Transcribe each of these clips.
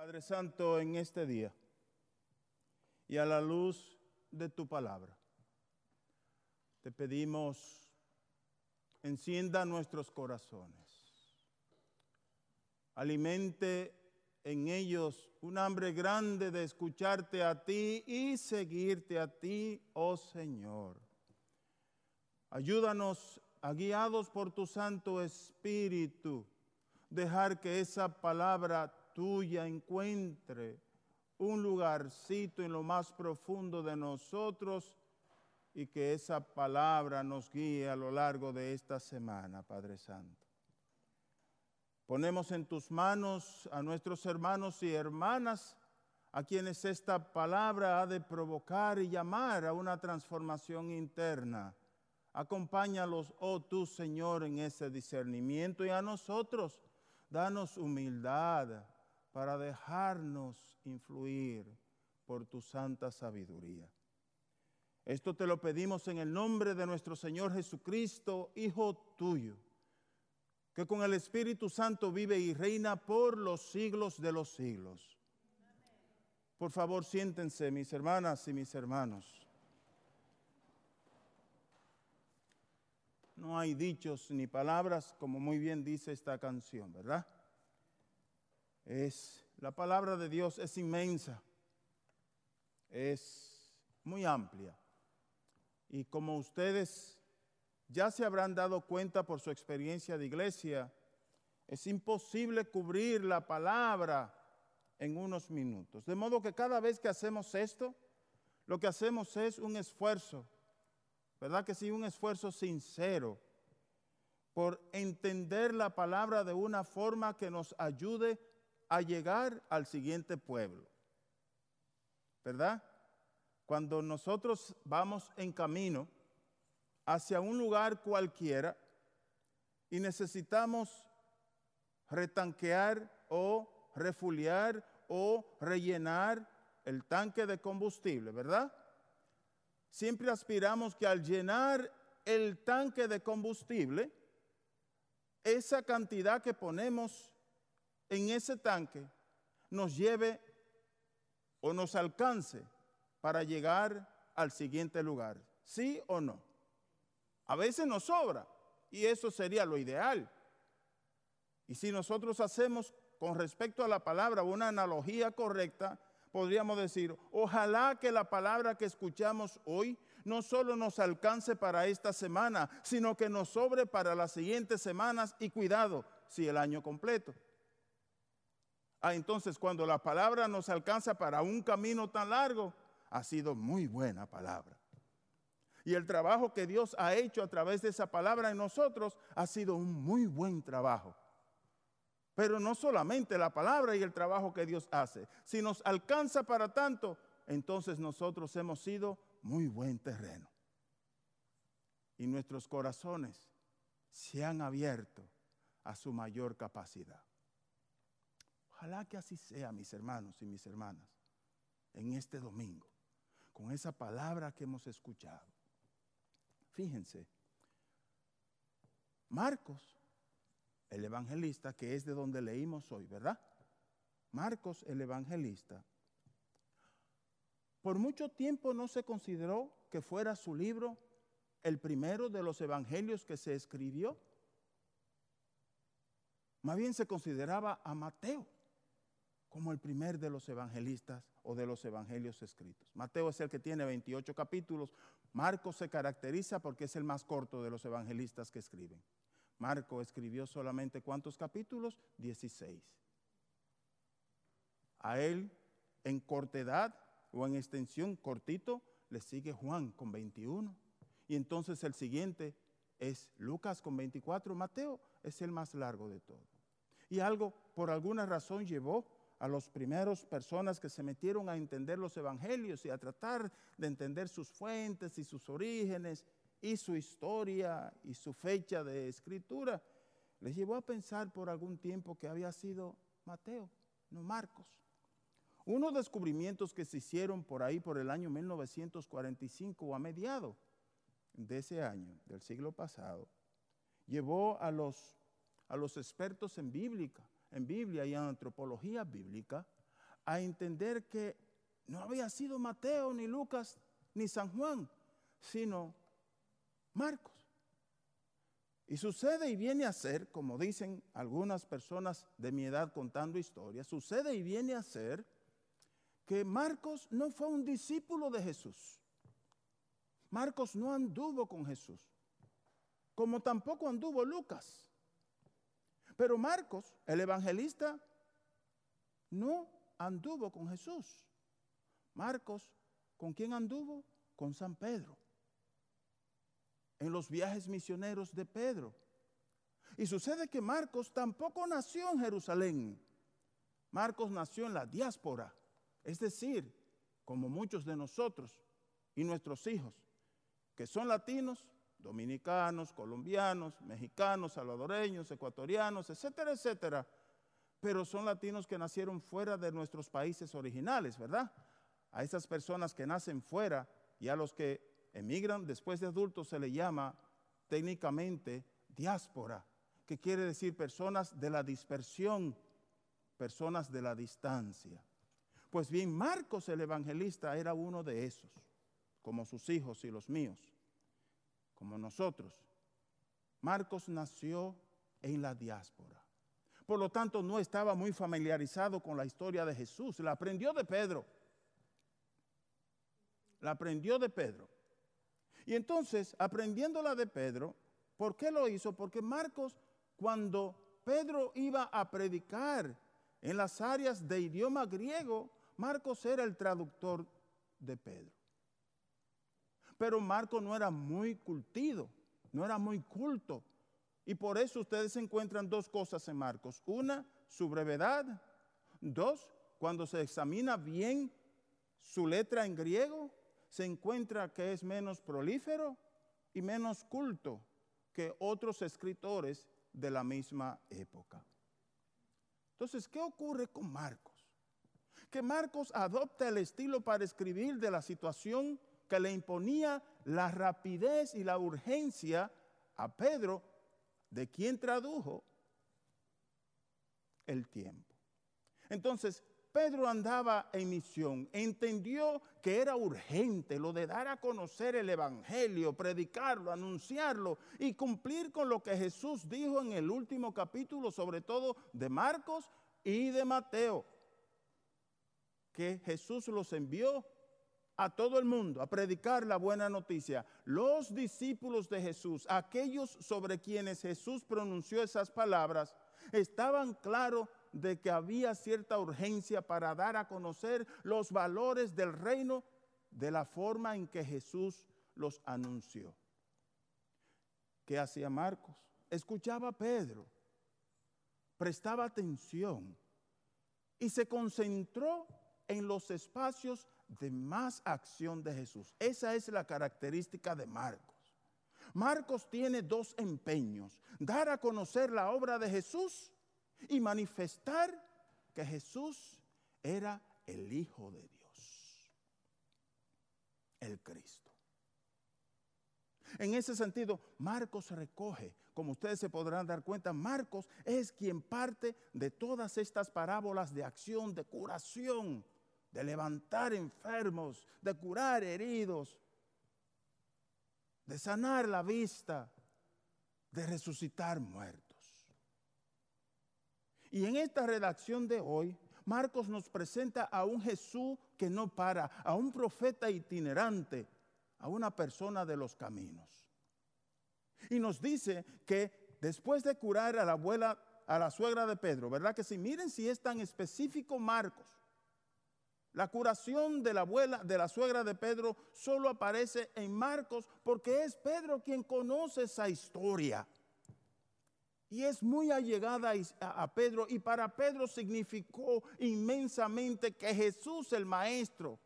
Padre Santo, en este día y a la luz de tu palabra, te pedimos, encienda nuestros corazones, alimente en ellos un hambre grande de escucharte a ti y seguirte a ti, oh Señor. Ayúdanos, a, guiados por tu Santo Espíritu, dejar que esa palabra tuya encuentre un lugarcito en lo más profundo de nosotros y que esa palabra nos guíe a lo largo de esta semana, Padre Santo. Ponemos en tus manos a nuestros hermanos y hermanas a quienes esta palabra ha de provocar y llamar a una transformación interna. Acompáñalos, oh tú Señor, en ese discernimiento y a nosotros, danos humildad para dejarnos influir por tu santa sabiduría. Esto te lo pedimos en el nombre de nuestro Señor Jesucristo, Hijo tuyo que con el Espíritu Santo vive y reina por los siglos de los siglos. Por favor, siéntense, mis hermanas y mis hermanos. No hay dichos ni palabras, como muy bien dice esta canción, ¿verdad? Es la palabra de Dios es inmensa, es muy amplia. Y como ustedes ya se habrán dado cuenta por su experiencia de iglesia, es imposible cubrir la palabra en unos minutos. De modo que cada vez que hacemos esto, lo que hacemos es un esfuerzo, ¿verdad que sí? Un esfuerzo sincero por entender la palabra de una forma que nos ayude a llegar al siguiente pueblo. ¿Verdad? Cuando nosotros vamos en camino, hacia un lugar cualquiera y necesitamos retanquear o refuliar o rellenar el tanque de combustible, ¿verdad? Siempre aspiramos que al llenar el tanque de combustible, esa cantidad que ponemos en ese tanque nos lleve o nos alcance para llegar al siguiente lugar. ¿Sí o no? A veces nos sobra y eso sería lo ideal. Y si nosotros hacemos con respecto a la palabra una analogía correcta, podríamos decir, ojalá que la palabra que escuchamos hoy no solo nos alcance para esta semana, sino que nos sobre para las siguientes semanas y cuidado, si el año completo. Ah, entonces cuando la palabra nos alcanza para un camino tan largo, ha sido muy buena palabra. Y el trabajo que Dios ha hecho a través de esa palabra en nosotros ha sido un muy buen trabajo. Pero no solamente la palabra y el trabajo que Dios hace. Si nos alcanza para tanto, entonces nosotros hemos sido muy buen terreno. Y nuestros corazones se han abierto a su mayor capacidad. Ojalá que así sea, mis hermanos y mis hermanas, en este domingo, con esa palabra que hemos escuchado. Fíjense, Marcos, el evangelista, que es de donde leímos hoy, ¿verdad? Marcos, el evangelista, por mucho tiempo no se consideró que fuera su libro el primero de los evangelios que se escribió. Más bien se consideraba a Mateo como el primer de los evangelistas o de los evangelios escritos. Mateo es el que tiene 28 capítulos. Marcos se caracteriza porque es el más corto de los evangelistas que escriben. Marco escribió solamente cuántos capítulos? 16. A él, en cortedad o en extensión cortito, le sigue Juan con 21. Y entonces el siguiente es Lucas con 24. Mateo es el más largo de todos. Y algo, por alguna razón, llevó a las primeras personas que se metieron a entender los evangelios y a tratar de entender sus fuentes y sus orígenes y su historia y su fecha de escritura, les llevó a pensar por algún tiempo que había sido Mateo, no Marcos. Unos descubrimientos que se hicieron por ahí por el año 1945 o a mediado de ese año, del siglo pasado, llevó a los, a los expertos en bíblica en Biblia y en antropología bíblica a entender que no había sido Mateo, ni Lucas, ni San Juan, sino Marcos. Y sucede y viene a ser, como dicen algunas personas de mi edad contando historias, sucede y viene a ser que Marcos no fue un discípulo de Jesús. Marcos no anduvo con Jesús, como tampoco anduvo Lucas. Pero Marcos, el evangelista, no anduvo con Jesús. Marcos, ¿con quién anduvo? Con San Pedro. En los viajes misioneros de Pedro. Y sucede que Marcos tampoco nació en Jerusalén. Marcos nació en la diáspora, es decir, como muchos de nosotros y nuestros hijos, que son latinos, dominicanos, colombianos, mexicanos, salvadoreños, ecuatorianos, etcétera, etcétera, pero son latinos que nacieron fuera de nuestros países originales, ¿verdad? A esas personas que nacen fuera y a los que emigran después de adultos se le llama técnicamente diáspora, que quiere decir personas de la dispersión, personas de la distancia. Pues bien, Marcos el evangelista era uno de esos, como sus hijos y los míos, como nosotros. Marcos nació en la diáspora. Por lo tanto, no estaba muy familiarizado con la historia de Jesús. La aprendió de Pedro. La aprendió de Pedro. Y entonces, aprendiéndola de Pedro, ¿por qué lo hizo? Porque Marcos, cuando Pedro iba a predicar en las áreas de idioma griego, Marcos era el traductor de Pedro. Pero Marcos no era muy cultido, no era muy culto. Y por eso ustedes encuentran dos cosas en Marcos. Una, su brevedad. Dos, cuando se examina bien su letra en griego, se encuentra que es menos prolífero y menos culto que otros escritores de la misma época. Entonces, ¿qué ocurre con Marcos? que Marcos adopta el estilo para escribir de la situación que le imponía la rapidez y la urgencia a Pedro, de quien tradujo el tiempo. Entonces, Pedro andaba en misión, entendió que era urgente lo de dar a conocer el Evangelio, predicarlo, anunciarlo y cumplir con lo que Jesús dijo en el último capítulo, sobre todo de Marcos y de Mateo que Jesús los envió a todo el mundo a predicar la buena noticia. Los discípulos de Jesús, aquellos sobre quienes Jesús pronunció esas palabras, estaban claros de que había cierta urgencia para dar a conocer los valores del reino de la forma en que Jesús los anunció. ¿Qué hacía Marcos? Escuchaba a Pedro, prestaba atención y se concentró en los espacios de más acción de Jesús. Esa es la característica de Marcos. Marcos tiene dos empeños, dar a conocer la obra de Jesús y manifestar que Jesús era el Hijo de Dios, el Cristo. En ese sentido, Marcos recoge, como ustedes se podrán dar cuenta, Marcos es quien parte de todas estas parábolas de acción, de curación, de levantar enfermos, de curar heridos, de sanar la vista, de resucitar muertos. Y en esta redacción de hoy, Marcos nos presenta a un Jesús que no para, a un profeta itinerante, a una persona de los caminos. Y nos dice que después de curar a la abuela, a la suegra de Pedro, ¿verdad que sí? Miren si es tan específico Marcos. La curación de la abuela, de la suegra de Pedro, solo aparece en Marcos porque es Pedro quien conoce esa historia. Y es muy allegada a Pedro y para Pedro significó inmensamente que Jesús el Maestro,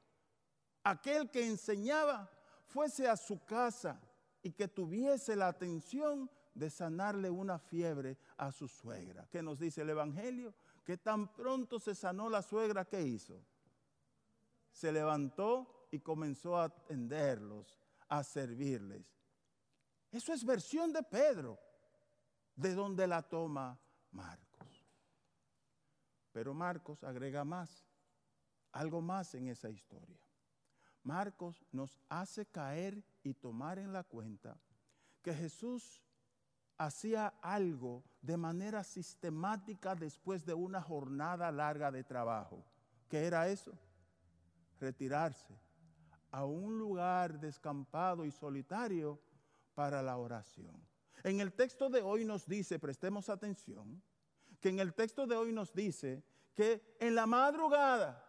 aquel que enseñaba, fuese a su casa y que tuviese la atención de sanarle una fiebre a su suegra. ¿Qué nos dice el Evangelio? Que tan pronto se sanó la suegra, ¿qué hizo? Se levantó y comenzó a atenderlos, a servirles. Eso es versión de Pedro, de donde la toma Marcos. Pero Marcos agrega más. algo más en esa historia. Marcos nos hace caer y tomar en la cuenta que Jesús hacía algo de manera sistemática después de una jornada larga de trabajo. ¿Qué era eso? Retirarse a un lugar descampado y solitario para la oración. En el texto de hoy nos dice, prestemos atención, que en el texto de hoy nos dice que en la madrugada,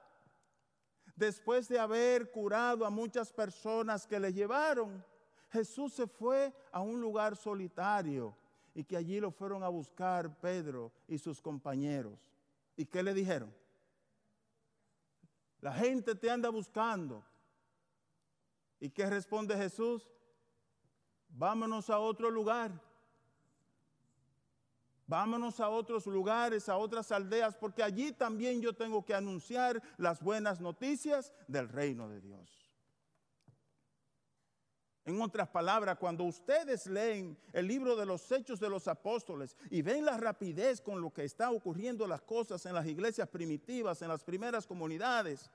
después de haber curado a muchas personas que le llevaron, Jesús se fue a un lugar solitario y que allí lo fueron a buscar Pedro y sus compañeros. ¿Y qué le dijeron? La gente te anda buscando. ¿Y qué responde Jesús? Vámonos a otro lugar. Vámonos a otros lugares, a otras aldeas, porque allí también yo tengo que anunciar las buenas noticias del reino de Dios. En otras palabras, cuando ustedes leen el libro de los hechos de los apóstoles y ven la rapidez con lo que está ocurriendo las cosas en las iglesias primitivas, en las primeras comunidades,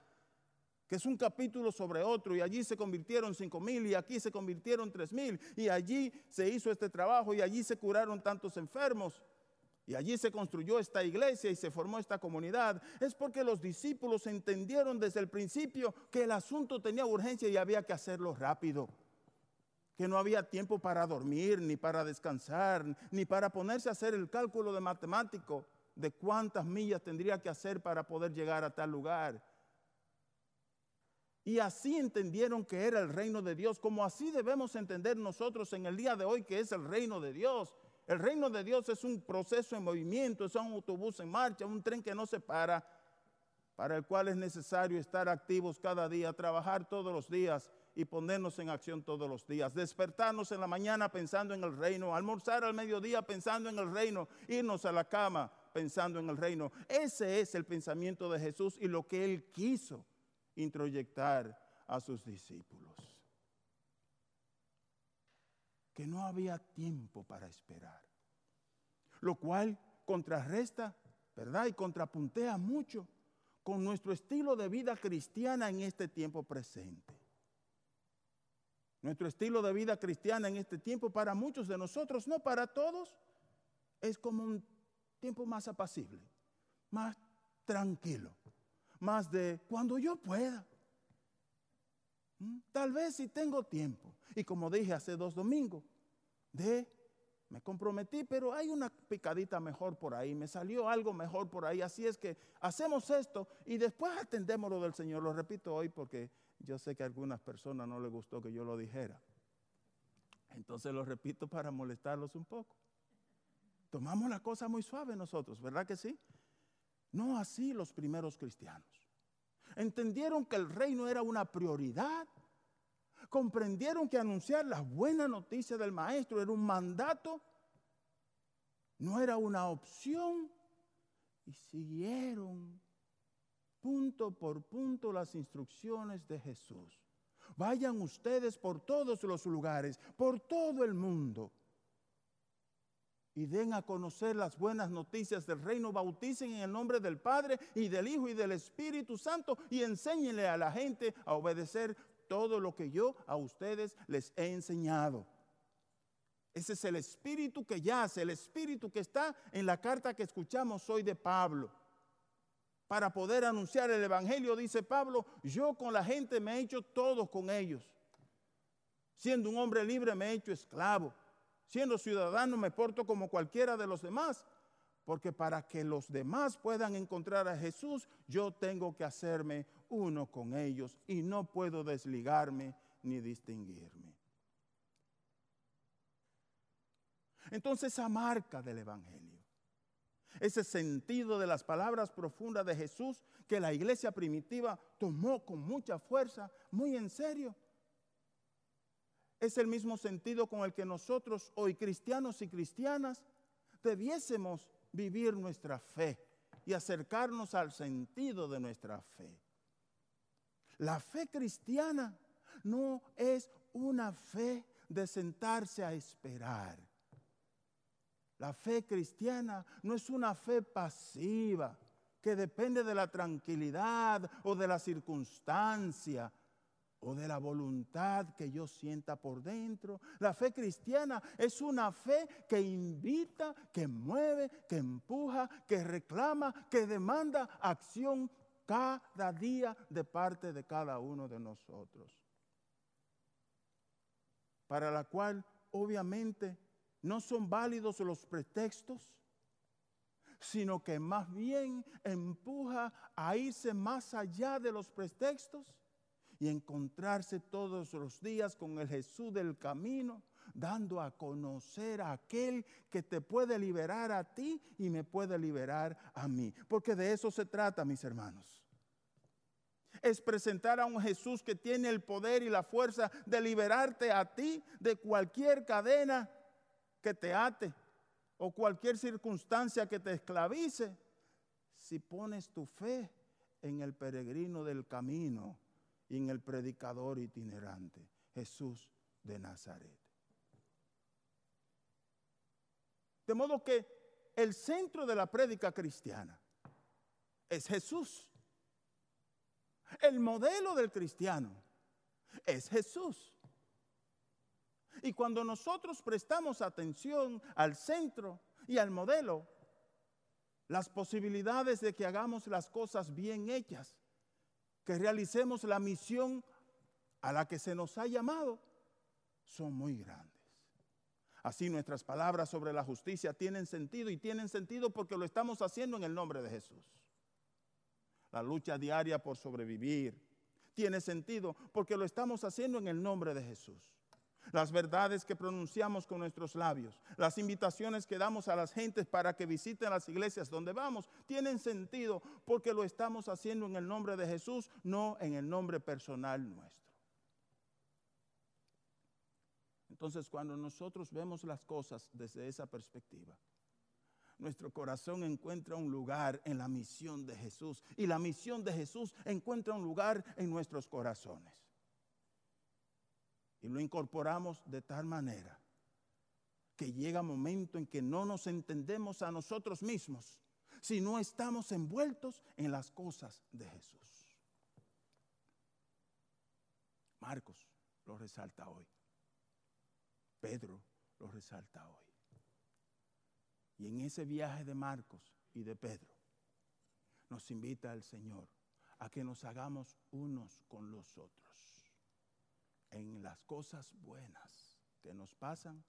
que es un capítulo sobre otro, y allí se convirtieron cinco mil, y aquí se convirtieron tres mil, y allí se hizo este trabajo, y allí se curaron tantos enfermos, y allí se construyó esta iglesia y se formó esta comunidad, es porque los discípulos entendieron desde el principio que el asunto tenía urgencia y había que hacerlo rápido que no había tiempo para dormir, ni para descansar, ni para ponerse a hacer el cálculo de matemático de cuántas millas tendría que hacer para poder llegar a tal lugar. Y así entendieron que era el reino de Dios, como así debemos entender nosotros en el día de hoy que es el reino de Dios. El reino de Dios es un proceso en movimiento, es un autobús en marcha, un tren que no se para, para el cual es necesario estar activos cada día, trabajar todos los días y ponernos en acción todos los días. Despertarnos en la mañana pensando en el reino, almorzar al mediodía pensando en el reino, irnos a la cama pensando en el reino. Ese es el pensamiento de Jesús y lo que él quiso introyectar a sus discípulos. Que no había tiempo para esperar. Lo cual contrarresta, ¿verdad? Y contrapuntea mucho con nuestro estilo de vida cristiana en este tiempo presente. Nuestro estilo de vida cristiana en este tiempo para muchos de nosotros, no para todos, es como un tiempo más apacible, más tranquilo, más de cuando yo pueda. ¿Mm? Tal vez si tengo tiempo. Y como dije hace dos domingos, de me comprometí, pero hay una picadita mejor por ahí, me salió algo mejor por ahí. Así es que hacemos esto y después atendemos lo del Señor. Lo repito hoy porque yo sé que a algunas personas no les gustó que yo lo dijera. Entonces lo repito para molestarlos un poco. Tomamos la cosa muy suave nosotros, ¿verdad que sí? No así los primeros cristianos. Entendieron que el reino era una prioridad. Comprendieron que anunciar la buena noticia del maestro era un mandato, no era una opción. Y siguieron punto por punto las instrucciones de Jesús. Vayan ustedes por todos los lugares, por todo el mundo, y den a conocer las buenas noticias del reino, bauticen en el nombre del Padre y del Hijo y del Espíritu Santo y enséñenle a la gente a obedecer todo lo que yo a ustedes les he enseñado. Ese es el espíritu que yace, el espíritu que está en la carta que escuchamos hoy de Pablo para poder anunciar el Evangelio, dice Pablo, yo con la gente me he hecho todo con ellos. Siendo un hombre libre me he hecho esclavo. Siendo ciudadano me porto como cualquiera de los demás. Porque para que los demás puedan encontrar a Jesús, yo tengo que hacerme uno con ellos y no puedo desligarme ni distinguirme. Entonces esa marca del Evangelio ese sentido de las palabras profundas de Jesús que la iglesia primitiva tomó con mucha fuerza, muy en serio. Es el mismo sentido con el que nosotros, hoy cristianos y cristianas, debiésemos vivir nuestra fe y acercarnos al sentido de nuestra fe. La fe cristiana no es una fe de sentarse a esperar la fe cristiana no es una fe pasiva, que depende de la tranquilidad o de la circunstancia o de la voluntad que yo sienta por dentro. La fe cristiana es una fe que invita, que mueve, que empuja, que reclama, que demanda acción cada día de parte de cada uno de nosotros. Para la cual obviamente no son válidos los pretextos, sino que más bien empuja a irse más allá de los pretextos y encontrarse todos los días con el Jesús del camino, dando a conocer a aquel que te puede liberar a ti y me puede liberar a mí. Porque de eso se trata, mis hermanos. Es presentar a un Jesús que tiene el poder y la fuerza de liberarte a ti de cualquier cadena que te ate o cualquier circunstancia que te esclavice. Si pones tu fe en el peregrino del camino y en el predicador itinerante, Jesús de Nazaret. De modo que el centro de la prédica cristiana es Jesús. El modelo del cristiano es Jesús. Y cuando nosotros prestamos atención al centro y al modelo, las posibilidades de que hagamos las cosas bien hechas que realicemos la misión a la que se nos ha llamado son muy grandes. Así nuestras palabras sobre la justicia tienen sentido y tienen sentido porque lo estamos haciendo en el nombre de Jesús. La lucha diaria por sobrevivir tiene sentido porque lo estamos haciendo en el nombre de Jesús. Las verdades que pronunciamos con nuestros labios, las invitaciones que damos a las gentes para que visiten las iglesias donde vamos, tienen sentido porque lo estamos haciendo en el nombre de Jesús, no en el nombre personal nuestro. Entonces, cuando nosotros vemos las cosas desde esa perspectiva, nuestro corazón encuentra un lugar en la misión de Jesús y la misión de Jesús encuentra un lugar en nuestros corazones y lo incorporamos de tal manera que llega momento en que no nos entendemos a nosotros mismos si no estamos envueltos en las cosas de Jesús. Marcos lo resalta hoy. Pedro lo resalta hoy. Y en ese viaje de Marcos y de Pedro nos invita el Señor a que nos hagamos unos con los otros las cosas buenas que nos pasan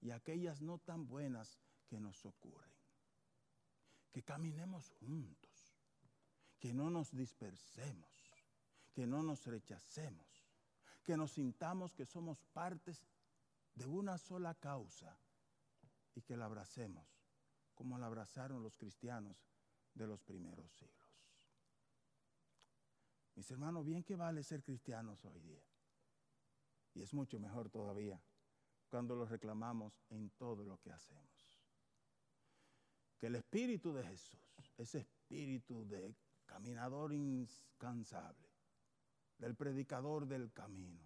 y aquellas no tan buenas que nos ocurren. Que caminemos juntos, que no nos dispersemos, que no nos rechacemos, que nos sintamos que somos partes de una sola causa y que la abracemos como la abrazaron los cristianos de los primeros siglos. Mis hermanos, bien que vale ser cristianos hoy día. Y es mucho mejor todavía cuando lo reclamamos en todo lo que hacemos. Que el Espíritu de Jesús, ese espíritu de caminador incansable, del predicador del camino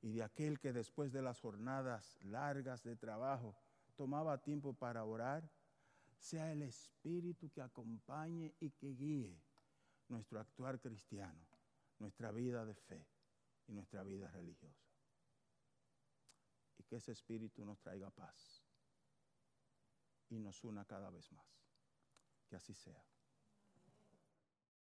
y de aquel que después de las jornadas largas de trabajo tomaba tiempo para orar, sea el Espíritu que acompañe y que guíe nuestro actuar cristiano, nuestra vida de fe y nuestra vida religiosa y que ese espíritu nos traiga paz y nos una cada vez más. Que así sea.